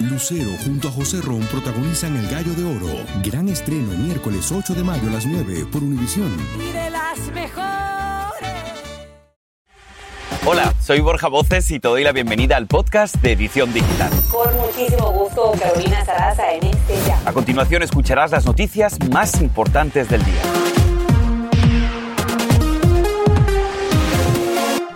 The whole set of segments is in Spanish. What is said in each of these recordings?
Lucero junto a José Ron protagonizan El Gallo de Oro. Gran estreno miércoles 8 de mayo a las 9 por Univisión. Y de las mejores. Hola, soy Borja Voces y te doy la bienvenida al podcast de Edición Digital. Con muchísimo gusto, Carolina Sarasa en este ya. A continuación escucharás las noticias más importantes del día.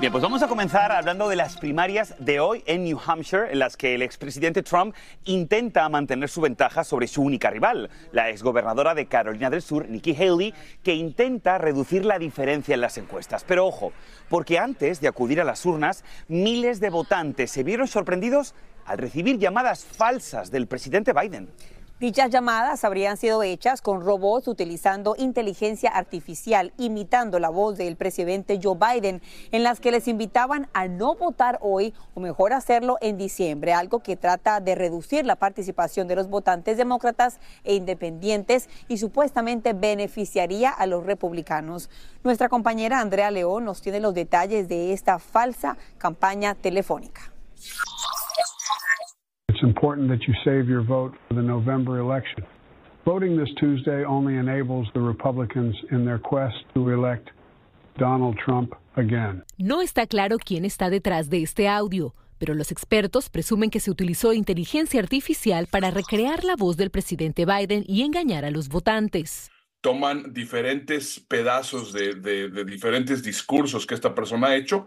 Bien, pues vamos a comenzar hablando de las primarias de hoy en New Hampshire, en las que el expresidente Trump intenta mantener su ventaja sobre su única rival, la exgobernadora de Carolina del Sur, Nikki Haley, que intenta reducir la diferencia en las encuestas. Pero ojo, porque antes de acudir a las urnas, miles de votantes se vieron sorprendidos al recibir llamadas falsas del presidente Biden. Dichas llamadas habrían sido hechas con robots utilizando inteligencia artificial, imitando la voz del presidente Joe Biden, en las que les invitaban a no votar hoy o mejor hacerlo en diciembre, algo que trata de reducir la participación de los votantes demócratas e independientes y supuestamente beneficiaría a los republicanos. Nuestra compañera Andrea León nos tiene los detalles de esta falsa campaña telefónica. It's important that you save your vote for the November election. Voting this Tuesday only enables the Republicans in their quest to elect Donald Trump again. No está claro quién está detrás de este audio, pero los expertos presumen que se utilizó inteligencia artificial para recrear la voz del presidente Biden y engañar a los votantes. Toman diferentes pedazos de, de, de diferentes discursos que esta persona ha hecho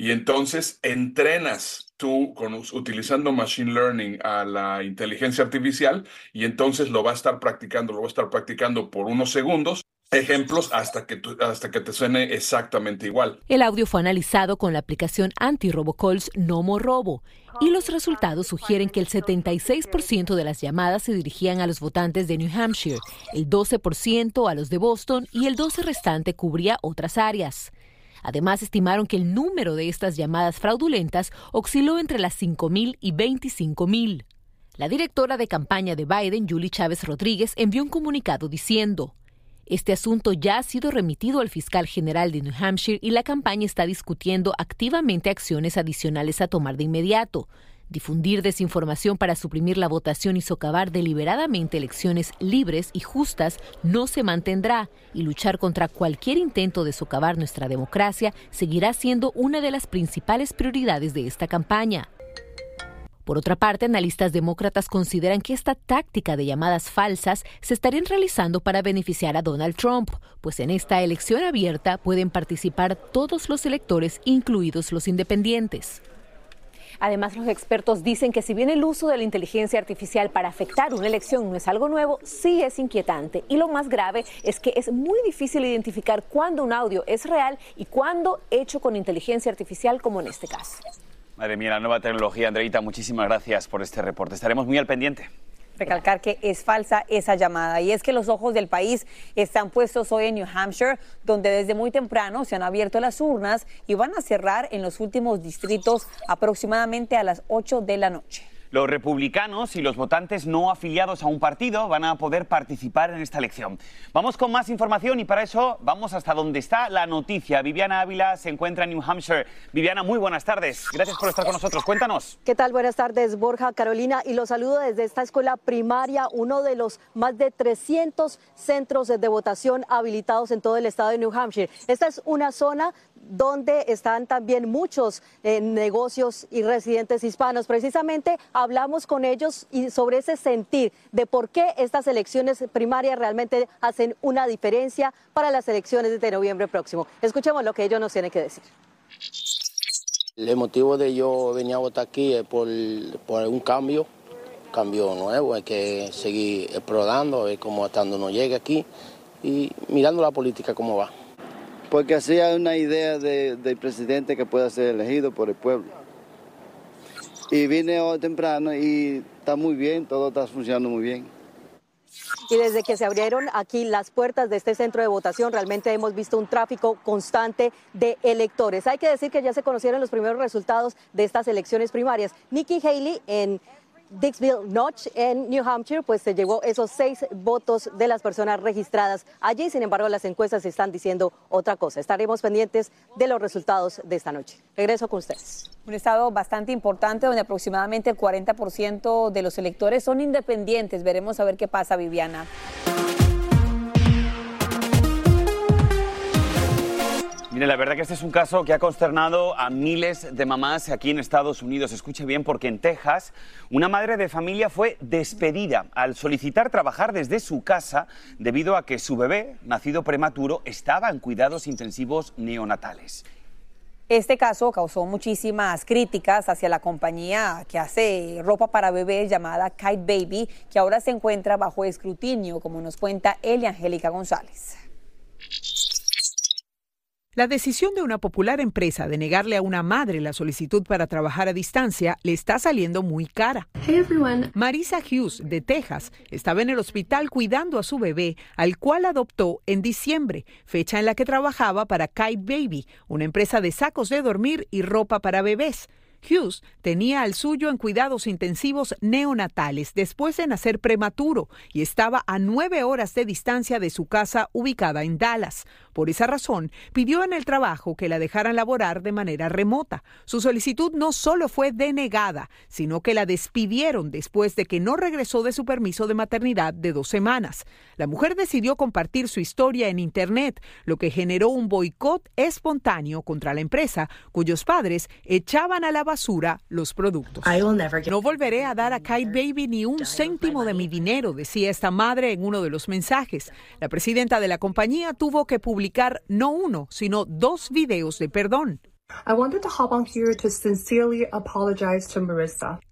y entonces entrenas tú con, utilizando machine learning a la inteligencia artificial y entonces lo va a estar practicando, lo va a estar practicando por unos segundos ejemplos hasta que, tu, hasta que te suene exactamente igual. El audio fue analizado con la aplicación anti-robocalls Nomo Robo y los resultados sugieren que el 76% de las llamadas se dirigían a los votantes de New Hampshire, el 12% a los de Boston y el 12% restante cubría otras áreas. Además, estimaron que el número de estas llamadas fraudulentas osciló entre las 5.000 y 25.000. La directora de campaña de Biden, Julie Chávez Rodríguez, envió un comunicado diciendo, este asunto ya ha sido remitido al fiscal general de New Hampshire y la campaña está discutiendo activamente acciones adicionales a tomar de inmediato. Difundir desinformación para suprimir la votación y socavar deliberadamente elecciones libres y justas no se mantendrá y luchar contra cualquier intento de socavar nuestra democracia seguirá siendo una de las principales prioridades de esta campaña. Por otra parte, analistas demócratas consideran que esta táctica de llamadas falsas se estarían realizando para beneficiar a Donald Trump, pues en esta elección abierta pueden participar todos los electores, incluidos los independientes. Además, los expertos dicen que si bien el uso de la inteligencia artificial para afectar una elección no es algo nuevo, sí es inquietante. Y lo más grave es que es muy difícil identificar cuándo un audio es real y cuándo hecho con inteligencia artificial, como en este caso. Madre mía, la nueva tecnología, Andreita, muchísimas gracias por este reporte. Estaremos muy al pendiente recalcar que es falsa esa llamada. Y es que los ojos del país están puestos hoy en New Hampshire, donde desde muy temprano se han abierto las urnas y van a cerrar en los últimos distritos aproximadamente a las 8 de la noche. Los republicanos y los votantes no afiliados a un partido van a poder participar en esta elección. Vamos con más información y para eso vamos hasta donde está la noticia. Viviana Ávila se encuentra en New Hampshire. Viviana, muy buenas tardes. Gracias por estar con nosotros. Cuéntanos. ¿Qué tal? Buenas tardes, Borja, Carolina. Y los saludo desde esta escuela primaria, uno de los más de 300 centros de votación habilitados en todo el estado de New Hampshire. Esta es una zona donde están también muchos eh, negocios y residentes hispanos. Precisamente hablamos con ellos y sobre ese sentir de por qué estas elecciones primarias realmente hacen una diferencia para las elecciones de noviembre próximo. Escuchemos lo que ellos nos tienen que decir. El motivo de yo venir a votar aquí es por, por un cambio, cambio nuevo, hay que seguir explorando, a ver cómo hasta donde uno llegue aquí y mirando la política cómo va porque así hay una idea de, del presidente que pueda ser elegido por el pueblo. Y vine hoy temprano y está muy bien, todo está funcionando muy bien. Y desde que se abrieron aquí las puertas de este centro de votación, realmente hemos visto un tráfico constante de electores. Hay que decir que ya se conocieron los primeros resultados de estas elecciones primarias. Nikki Haley en Dixville Notch en New Hampshire, pues se llevó esos seis votos de las personas registradas allí. Sin embargo, las encuestas están diciendo otra cosa. Estaremos pendientes de los resultados de esta noche. Regreso con ustedes. Un estado bastante importante donde aproximadamente el 40% de los electores son independientes. Veremos a ver qué pasa, Viviana. La verdad que este es un caso que ha consternado a miles de mamás aquí en Estados Unidos. Escuche bien, porque en Texas una madre de familia fue despedida al solicitar trabajar desde su casa debido a que su bebé, nacido prematuro, estaba en cuidados intensivos neonatales. Este caso causó muchísimas críticas hacia la compañía que hace ropa para bebés llamada Kite Baby, que ahora se encuentra bajo escrutinio, como nos cuenta Elia Angélica González. La decisión de una popular empresa de negarle a una madre la solicitud para trabajar a distancia le está saliendo muy cara. Marisa Hughes, de Texas, estaba en el hospital cuidando a su bebé, al cual adoptó en diciembre, fecha en la que trabajaba para Kite Baby, una empresa de sacos de dormir y ropa para bebés. Hughes tenía al suyo en cuidados intensivos neonatales después de nacer prematuro y estaba a nueve horas de distancia de su casa ubicada en Dallas. Por esa razón, pidió en el trabajo que la dejaran laborar de manera remota. Su solicitud no solo fue denegada, sino que la despidieron después de que no regresó de su permiso de maternidad de dos semanas. La mujer decidió compartir su historia en Internet, lo que generó un boicot espontáneo contra la empresa, cuyos padres echaban a la basura los productos. No volveré a dar a Kite Baby ni un céntimo de mi dinero, decía esta madre en uno de los mensajes. La presidenta de la compañía tuvo que publicar publicar no uno, sino dos videos de perdón.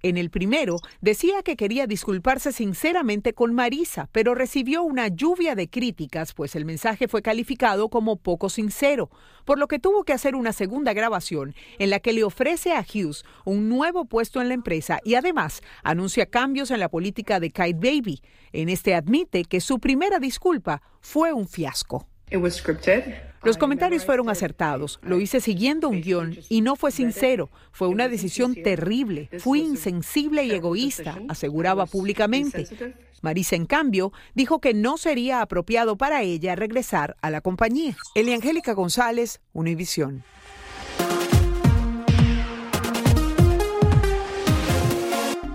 En el primero, decía que quería disculparse sinceramente con Marisa, pero recibió una lluvia de críticas, pues el mensaje fue calificado como poco sincero, por lo que tuvo que hacer una segunda grabación en la que le ofrece a Hughes un nuevo puesto en la empresa y además anuncia cambios en la política de Kite Baby. En este admite que su primera disculpa fue un fiasco. Los comentarios fueron acertados. Lo hice siguiendo un guion y no fue sincero. Fue una decisión terrible. Fui insensible y egoísta, aseguraba públicamente. Marisa, en cambio, dijo que no sería apropiado para ella regresar a la compañía. Eliangélica González, Univisión.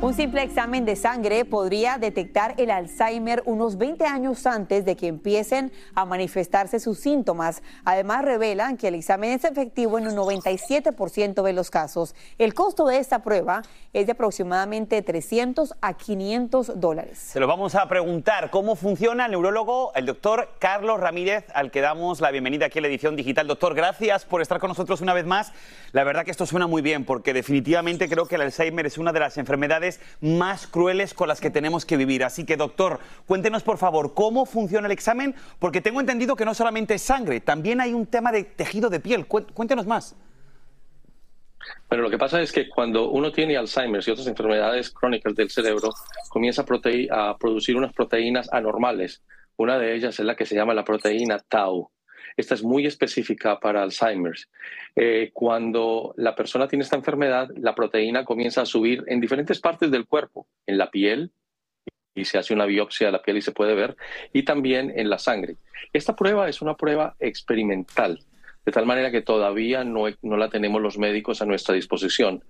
Un simple examen de sangre podría detectar el Alzheimer unos 20 años antes de que empiecen a manifestarse sus síntomas. Además, revelan que el examen es efectivo en un 97% de los casos. El costo de esta prueba es de aproximadamente 300 a 500 dólares. Se lo vamos a preguntar cómo funciona el neurólogo, el doctor Carlos Ramírez, al que damos la bienvenida aquí a la edición digital. Doctor, gracias por estar con nosotros una vez más. La verdad que esto suena muy bien porque definitivamente creo que el Alzheimer es una de las enfermedades más crueles con las que tenemos que vivir. Así que, doctor, cuéntenos por favor cómo funciona el examen, porque tengo entendido que no solamente es sangre, también hay un tema de tejido de piel. Cuéntenos más. Bueno, lo que pasa es que cuando uno tiene Alzheimer y otras enfermedades crónicas del cerebro, comienza a, a producir unas proteínas anormales. Una de ellas es la que se llama la proteína tau. Esta es muy específica para Alzheimer's. Eh, cuando la persona tiene esta enfermedad, la proteína comienza a subir en diferentes partes del cuerpo, en la piel, y se hace una biopsia de la piel y se puede ver, y también en la sangre. Esta prueba es una prueba experimental, de tal manera que todavía no, la tenemos los médicos a nuestra disposición.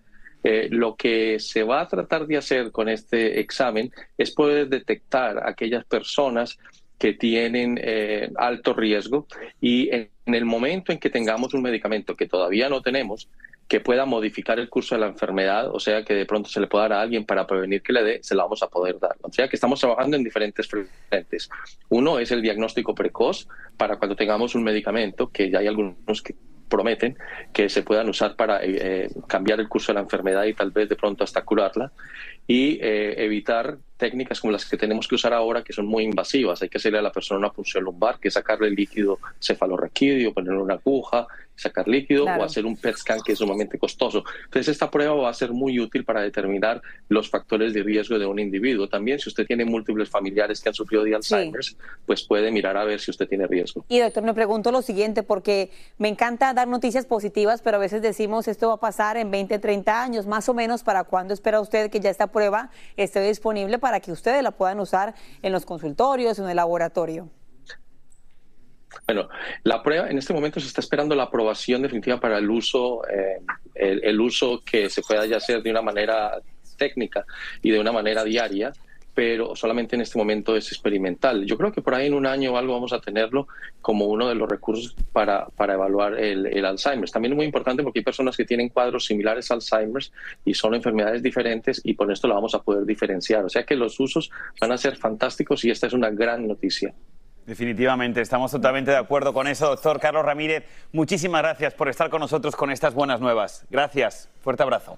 Eh, lo que se va a tratar de hacer con este examen es poder detectar aquellas personas que tienen eh, alto riesgo y en, el momento en que tengamos un medicamento que todavía no tenemos, que pueda modificar el curso de la enfermedad, o sea, que de pronto se le pueda dar a alguien para prevenir que le dé, se la vamos a poder dar. O sea, que estamos trabajando en diferentes frentes. Uno es el diagnóstico precoz para cuando tengamos un medicamento, que ya hay algunos que prometen que se puedan usar para eh, cambiar el curso de la enfermedad y tal vez de pronto hasta curarla y eh, evitar técnicas como las que tenemos que usar ahora que son muy invasivas. Hay que hacerle a la persona una punción lumbar, que es sacarle el líquido cefalorraquídeo, ponerle una aguja sacar líquido o hacer un PET scan que es sumamente costoso. Entonces, esta prueba va a ser muy útil para determinar los factores de riesgo de un individuo. También, si usted tiene múltiples familiares que han sufrido de Alzheimer's, pues puede mirar a ver si usted tiene riesgo. Y doctor, me pregunto lo siguiente, porque me encanta dar noticias positivas, pero a veces decimos esto va a pasar en 20, 30 años, más o menos, ¿para cuándo espera usted que ya esta prueba esté disponible para que ustedes la puedan usar en los consultorios, en el laboratorio? Bueno, la prueba en este momento se está esperando la aprobación definitiva para el uso, eh, el, uso que se pueda ya hacer de una manera técnica y de una manera diaria, pero solamente en este momento es experimental. Yo creo que por ahí en un año o algo vamos a tenerlo como uno de los recursos para, para evaluar el, el Alzheimer. También es muy importante porque hay personas que tienen cuadros similares a Alzheimer y son enfermedades diferentes y por esto lo vamos a poder diferenciar. O sea que los usos van a ser fantásticos y esta es una gran noticia. Definitivamente, estamos totalmente de acuerdo con eso, doctor Carlos Ramírez. Muchísimas gracias por estar con nosotros con estas buenas nuevas. Gracias. Fuerte abrazo.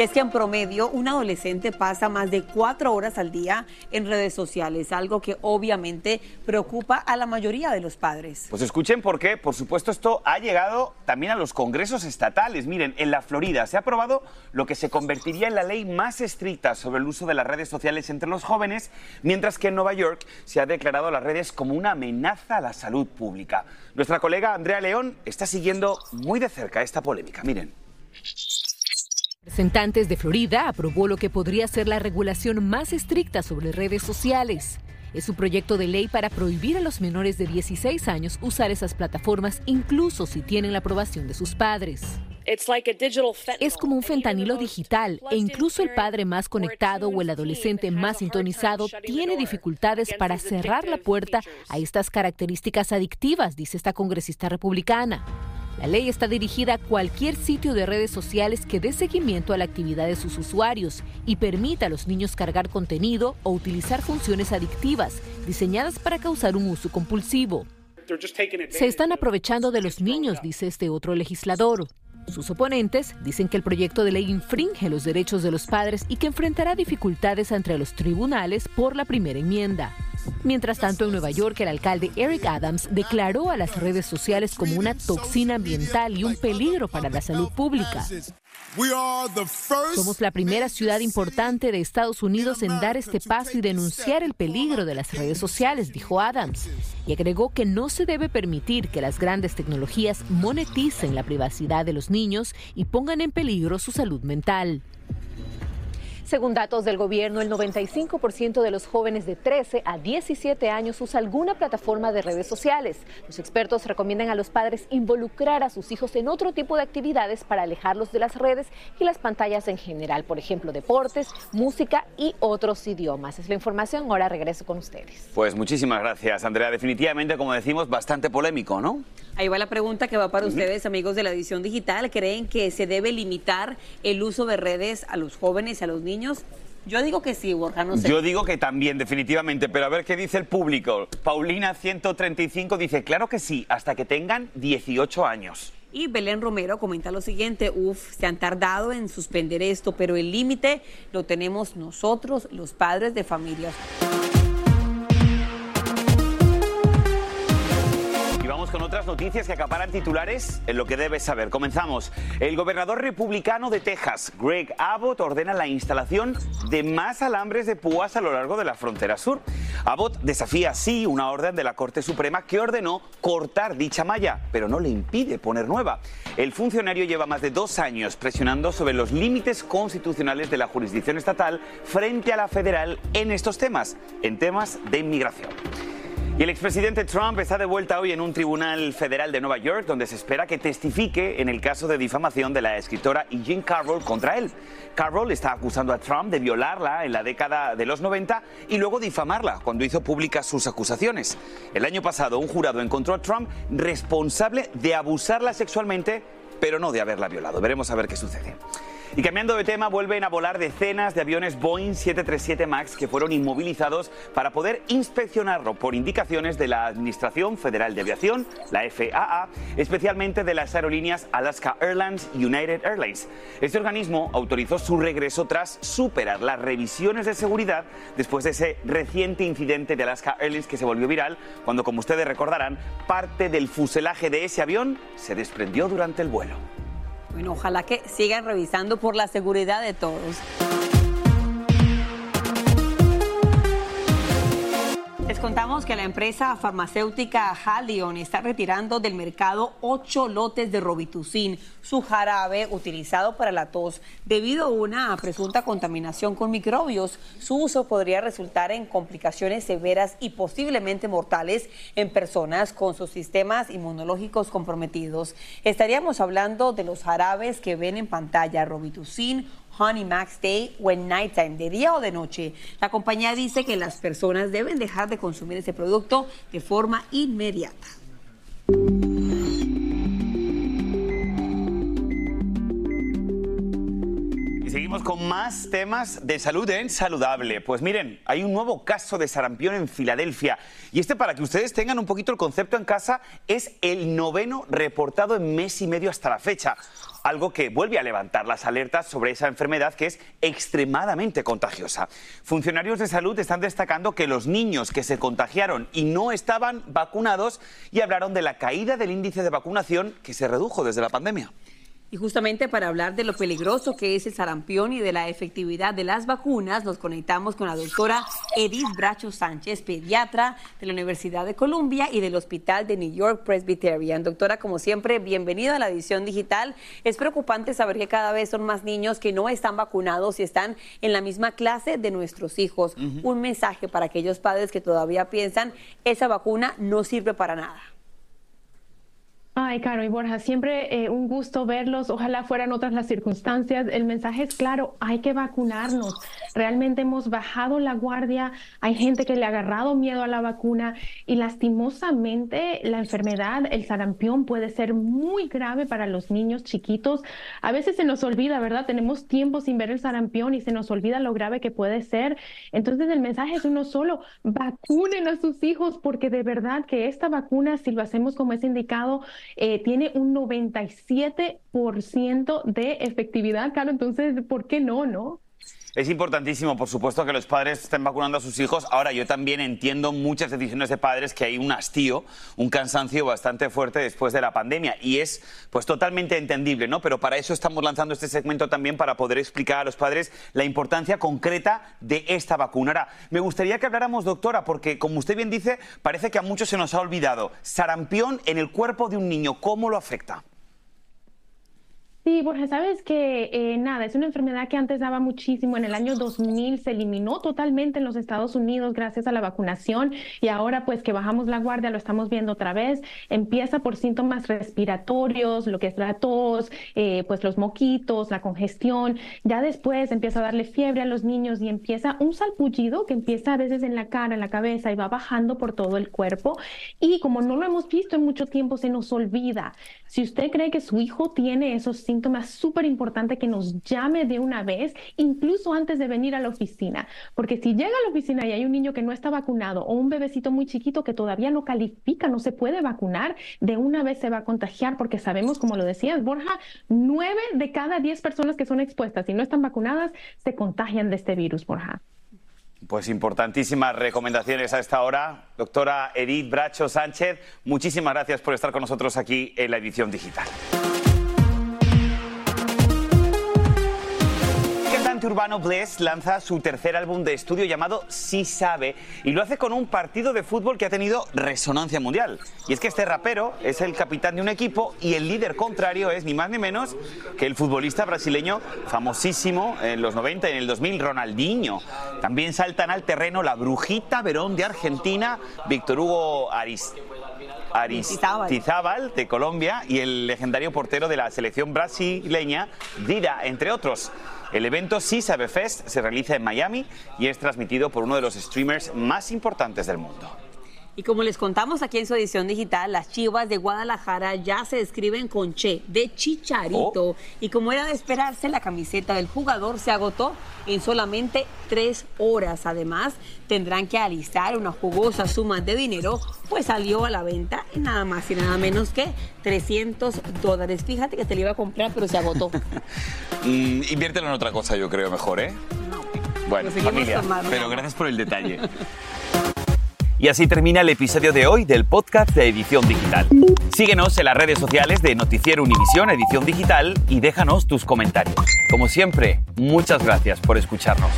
Es que en promedio un adolescente pasa más de cuatro horas al día en redes sociales, algo que obviamente preocupa a la mayoría de los padres. Pues escuchen por qué, por supuesto esto ha llegado también a los congresos estatales. Miren, en la Florida se ha aprobado lo que se convertiría en la ley más estricta sobre el uso de las redes sociales entre los jóvenes, mientras que en Nueva York se ha declarado las redes como una amenaza a la salud pública. Nuestra colega Andrea León está siguiendo muy de cerca esta polémica. Miren. Representantes de Florida aprobó lo que podría ser la regulación más estricta sobre redes sociales. Es un proyecto de ley para prohibir a los menores de 16 años usar esas plataformas incluso si tienen la aprobación de sus padres. Es como un fentanilo digital e incluso el padre más conectado o el adolescente más sintonizado tiene dificultades para cerrar la puerta a estas características adictivas, dice esta congresista republicana. La ley está dirigida a cualquier sitio de redes sociales que dé seguimiento a la actividad de sus usuarios y permita a los niños cargar contenido o utilizar funciones adictivas diseñadas para causar un uso compulsivo. Se están aprovechando de los niños, dice este otro legislador. Sus oponentes dicen que el proyecto de ley infringe los derechos de los padres y que enfrentará dificultades entre los tribunales por la primera enmienda. Mientras tanto, en Nueva York, el alcalde Eric Adams declaró a las redes sociales como una toxina ambiental y un peligro para la salud pública. Somos la primera ciudad importante de Estados Unidos en dar este paso y denunciar el peligro de las redes sociales, dijo Adams, y agregó que no se debe permitir que las grandes tecnologías moneticen la privacidad de los niños y pongan en peligro su salud mental. Según datos del gobierno, el 95% de los jóvenes de 13 a 17 años usa alguna plataforma de redes sociales. Los expertos recomiendan a los padres involucrar a sus hijos en otro tipo de actividades para alejarlos de las redes y las pantallas en general, por ejemplo, deportes, música y otros idiomas. Es la información, ahora regreso con ustedes. Pues muchísimas gracias, Andrea. Definitivamente, como decimos, bastante polémico, ¿no? Ahí va la pregunta que va para ustedes, amigos de la edición digital. ¿Creen que se debe limitar el uso de redes a los jóvenes y a los niños? Yo digo que sí, Borja, no sé. Yo digo que también, definitivamente, pero a ver qué dice el público. Paulina 135 dice, claro que sí, hasta que tengan 18 años. Y Belén Romero comenta lo siguiente, uf, se han tardado en suspender esto, pero el límite lo tenemos nosotros, los padres de familias. Con otras noticias que acaparan titulares en lo que debes saber. Comenzamos. El gobernador republicano de Texas, Greg Abbott, ordena la instalación de más alambres de púas a lo largo de la frontera sur. Abbott desafía así una orden de la Corte Suprema que ordenó cortar dicha malla, pero no le impide poner nueva. El funcionario lleva más de dos años presionando sobre los límites constitucionales de la jurisdicción estatal frente a la federal en estos temas, en temas de inmigración. Y el expresidente Trump está de vuelta hoy en un tribunal federal de Nueva York donde se espera que testifique en el caso de difamación de la escritora Jean Carroll contra él. Carroll está acusando a Trump de violarla en la década de los 90 y luego difamarla cuando hizo públicas sus acusaciones. El año pasado un jurado encontró a Trump responsable de abusarla sexualmente, pero no de haberla violado. Veremos a ver qué sucede. Y cambiando de tema, vuelven a volar decenas de aviones Boeing 737 MAX que fueron inmovilizados para poder inspeccionarlo por indicaciones de la Administración Federal de Aviación, la FAA, especialmente de las aerolíneas Alaska Airlines y United Airlines. Este organismo autorizó su regreso tras superar las revisiones de seguridad después de ese reciente incidente de Alaska Airlines que se volvió viral cuando, como ustedes recordarán, parte del fuselaje de ese avión se desprendió durante el vuelo. Bueno, ojalá que sigan revisando por la seguridad de todos. Les contamos que la empresa farmacéutica Halion está retirando del mercado ocho lotes de Robitussin, su jarabe utilizado para la tos. Debido a una presunta contaminación con microbios, su uso podría resultar en complicaciones severas y posiblemente mortales en personas con sus sistemas inmunológicos comprometidos. Estaríamos hablando de los jarabes que ven en pantalla Robitussin, Honey Max Day o en Nighttime, de día o de noche. La compañía dice que las personas deben dejar de consumir ese producto de forma inmediata. Seguimos con más temas de salud en Saludable. Pues miren, hay un nuevo caso de sarampión en Filadelfia. Y este, para que ustedes tengan un poquito el concepto en casa, es el noveno reportado en mes y medio hasta la fecha algo que vuelve a levantar las alertas sobre esa enfermedad que es extremadamente contagiosa. Funcionarios de salud están destacando que los niños que se contagiaron y no estaban vacunados y hablaron de la caída del índice de vacunación que se redujo desde la pandemia. Y justamente para hablar de lo peligroso que es el sarampión y de la efectividad de las vacunas, nos conectamos con la doctora Edith Bracho Sánchez, pediatra de la Universidad de Columbia y del Hospital de New York Presbyterian. Doctora, como siempre, bienvenida a la edición digital. Es preocupante saber que cada vez son más niños que no están vacunados y están en la misma clase de nuestros hijos. Un mensaje para aquellos padres que todavía piensan esa vacuna no sirve para nada. Ay, Caro y Borja, siempre eh, un gusto verlos. Ojalá fueran otras las circunstancias. El mensaje es claro, hay que vacunarnos. Realmente hemos bajado la guardia. Hay gente que le ha agarrado miedo a la vacuna y lastimosamente la enfermedad, el sarampión, puede ser muy grave para los niños chiquitos. A veces se nos olvida, ¿verdad? Tenemos tiempo sin ver el sarampión y se nos olvida lo grave que puede ser. Entonces el mensaje es uno solo, vacunen a sus hijos porque de verdad que esta vacuna, si lo hacemos como es indicado, eh, tiene un 97% de efectividad, claro, entonces, ¿por qué no, no? Es importantísimo, por supuesto, que los padres estén vacunando a sus hijos. Ahora, yo también entiendo muchas decisiones de padres que hay un hastío, un cansancio bastante fuerte después de la pandemia. Y es, pues, totalmente entendible, ¿no? Pero para eso estamos lanzando este segmento también para poder explicar a los padres la importancia concreta de esta vacuna. Me gustaría que habláramos, doctora, porque, como usted bien dice, parece que a muchos se nos ha olvidado. Sarampión en el cuerpo de un niño, ¿cómo lo afecta? Sí, Borja, sabes que eh, nada, es una enfermedad que antes daba muchísimo. En el año 2000 se eliminó totalmente en los Estados Unidos gracias a la vacunación y ahora pues que bajamos la guardia lo estamos viendo otra vez. Empieza por síntomas respiratorios, lo que es la tos, eh, pues los moquitos, la congestión. Ya después empieza a darle fiebre a los niños y empieza un salpullido que empieza a veces en la cara, en la cabeza y va bajando por todo el cuerpo. Y como no lo hemos visto en mucho tiempo, se nos olvida. Si usted cree que su hijo tiene esos síntomas, súper importante que nos llame de una vez, incluso antes de venir a la oficina, porque si llega a la oficina y hay un niño que no está vacunado o un bebecito muy chiquito que todavía no califica, no se puede vacunar, de una vez se va a contagiar, porque sabemos, como lo decías, Borja, nueve de cada diez personas que son expuestas y no están vacunadas se contagian de este virus, Borja. Pues importantísimas recomendaciones a esta hora. Doctora Edith Bracho Sánchez, muchísimas gracias por estar con nosotros aquí en la edición digital. Urbano Bless lanza su tercer álbum de estudio llamado Sí Sabe y lo hace con un partido de fútbol que ha tenido resonancia mundial. Y es que este rapero es el capitán de un equipo y el líder contrario es ni más ni menos que el futbolista brasileño famosísimo en los 90 y en el 2000, Ronaldinho. También saltan al terreno la brujita Verón de Argentina, Víctor Hugo Aris Aristizábal de Colombia y el legendario portero de la selección brasileña, Dida, entre otros. El evento Sí Sabe Fest se realiza en Miami y es transmitido por uno de los streamers más importantes del mundo. Y como les contamos aquí en su edición digital, las Chivas de Guadalajara ya se escriben con Che, de Chicharito. Oh. Y como era de esperarse, la camiseta del jugador se agotó en solamente tres horas. Además, tendrán que alistar una jugosa suma de dinero, pues salió a la venta en nada más y nada menos que 300 dólares. Fíjate que te lo iba a comprar, pero se agotó. mm, inviértelo en otra cosa, yo creo mejor, ¿eh? No. Bueno, familia, pero gracias por el detalle. Y así termina el episodio de hoy del podcast de Edición Digital. Síguenos en las redes sociales de Noticiero Univisión Edición Digital y déjanos tus comentarios. Como siempre, muchas gracias por escucharnos.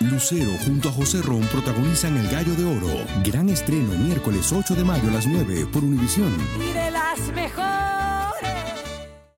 Lucero junto a José Ron protagonizan El Gallo de Oro. Gran estreno miércoles 8 de mayo a las 9 por Univisión. Y de las mejores.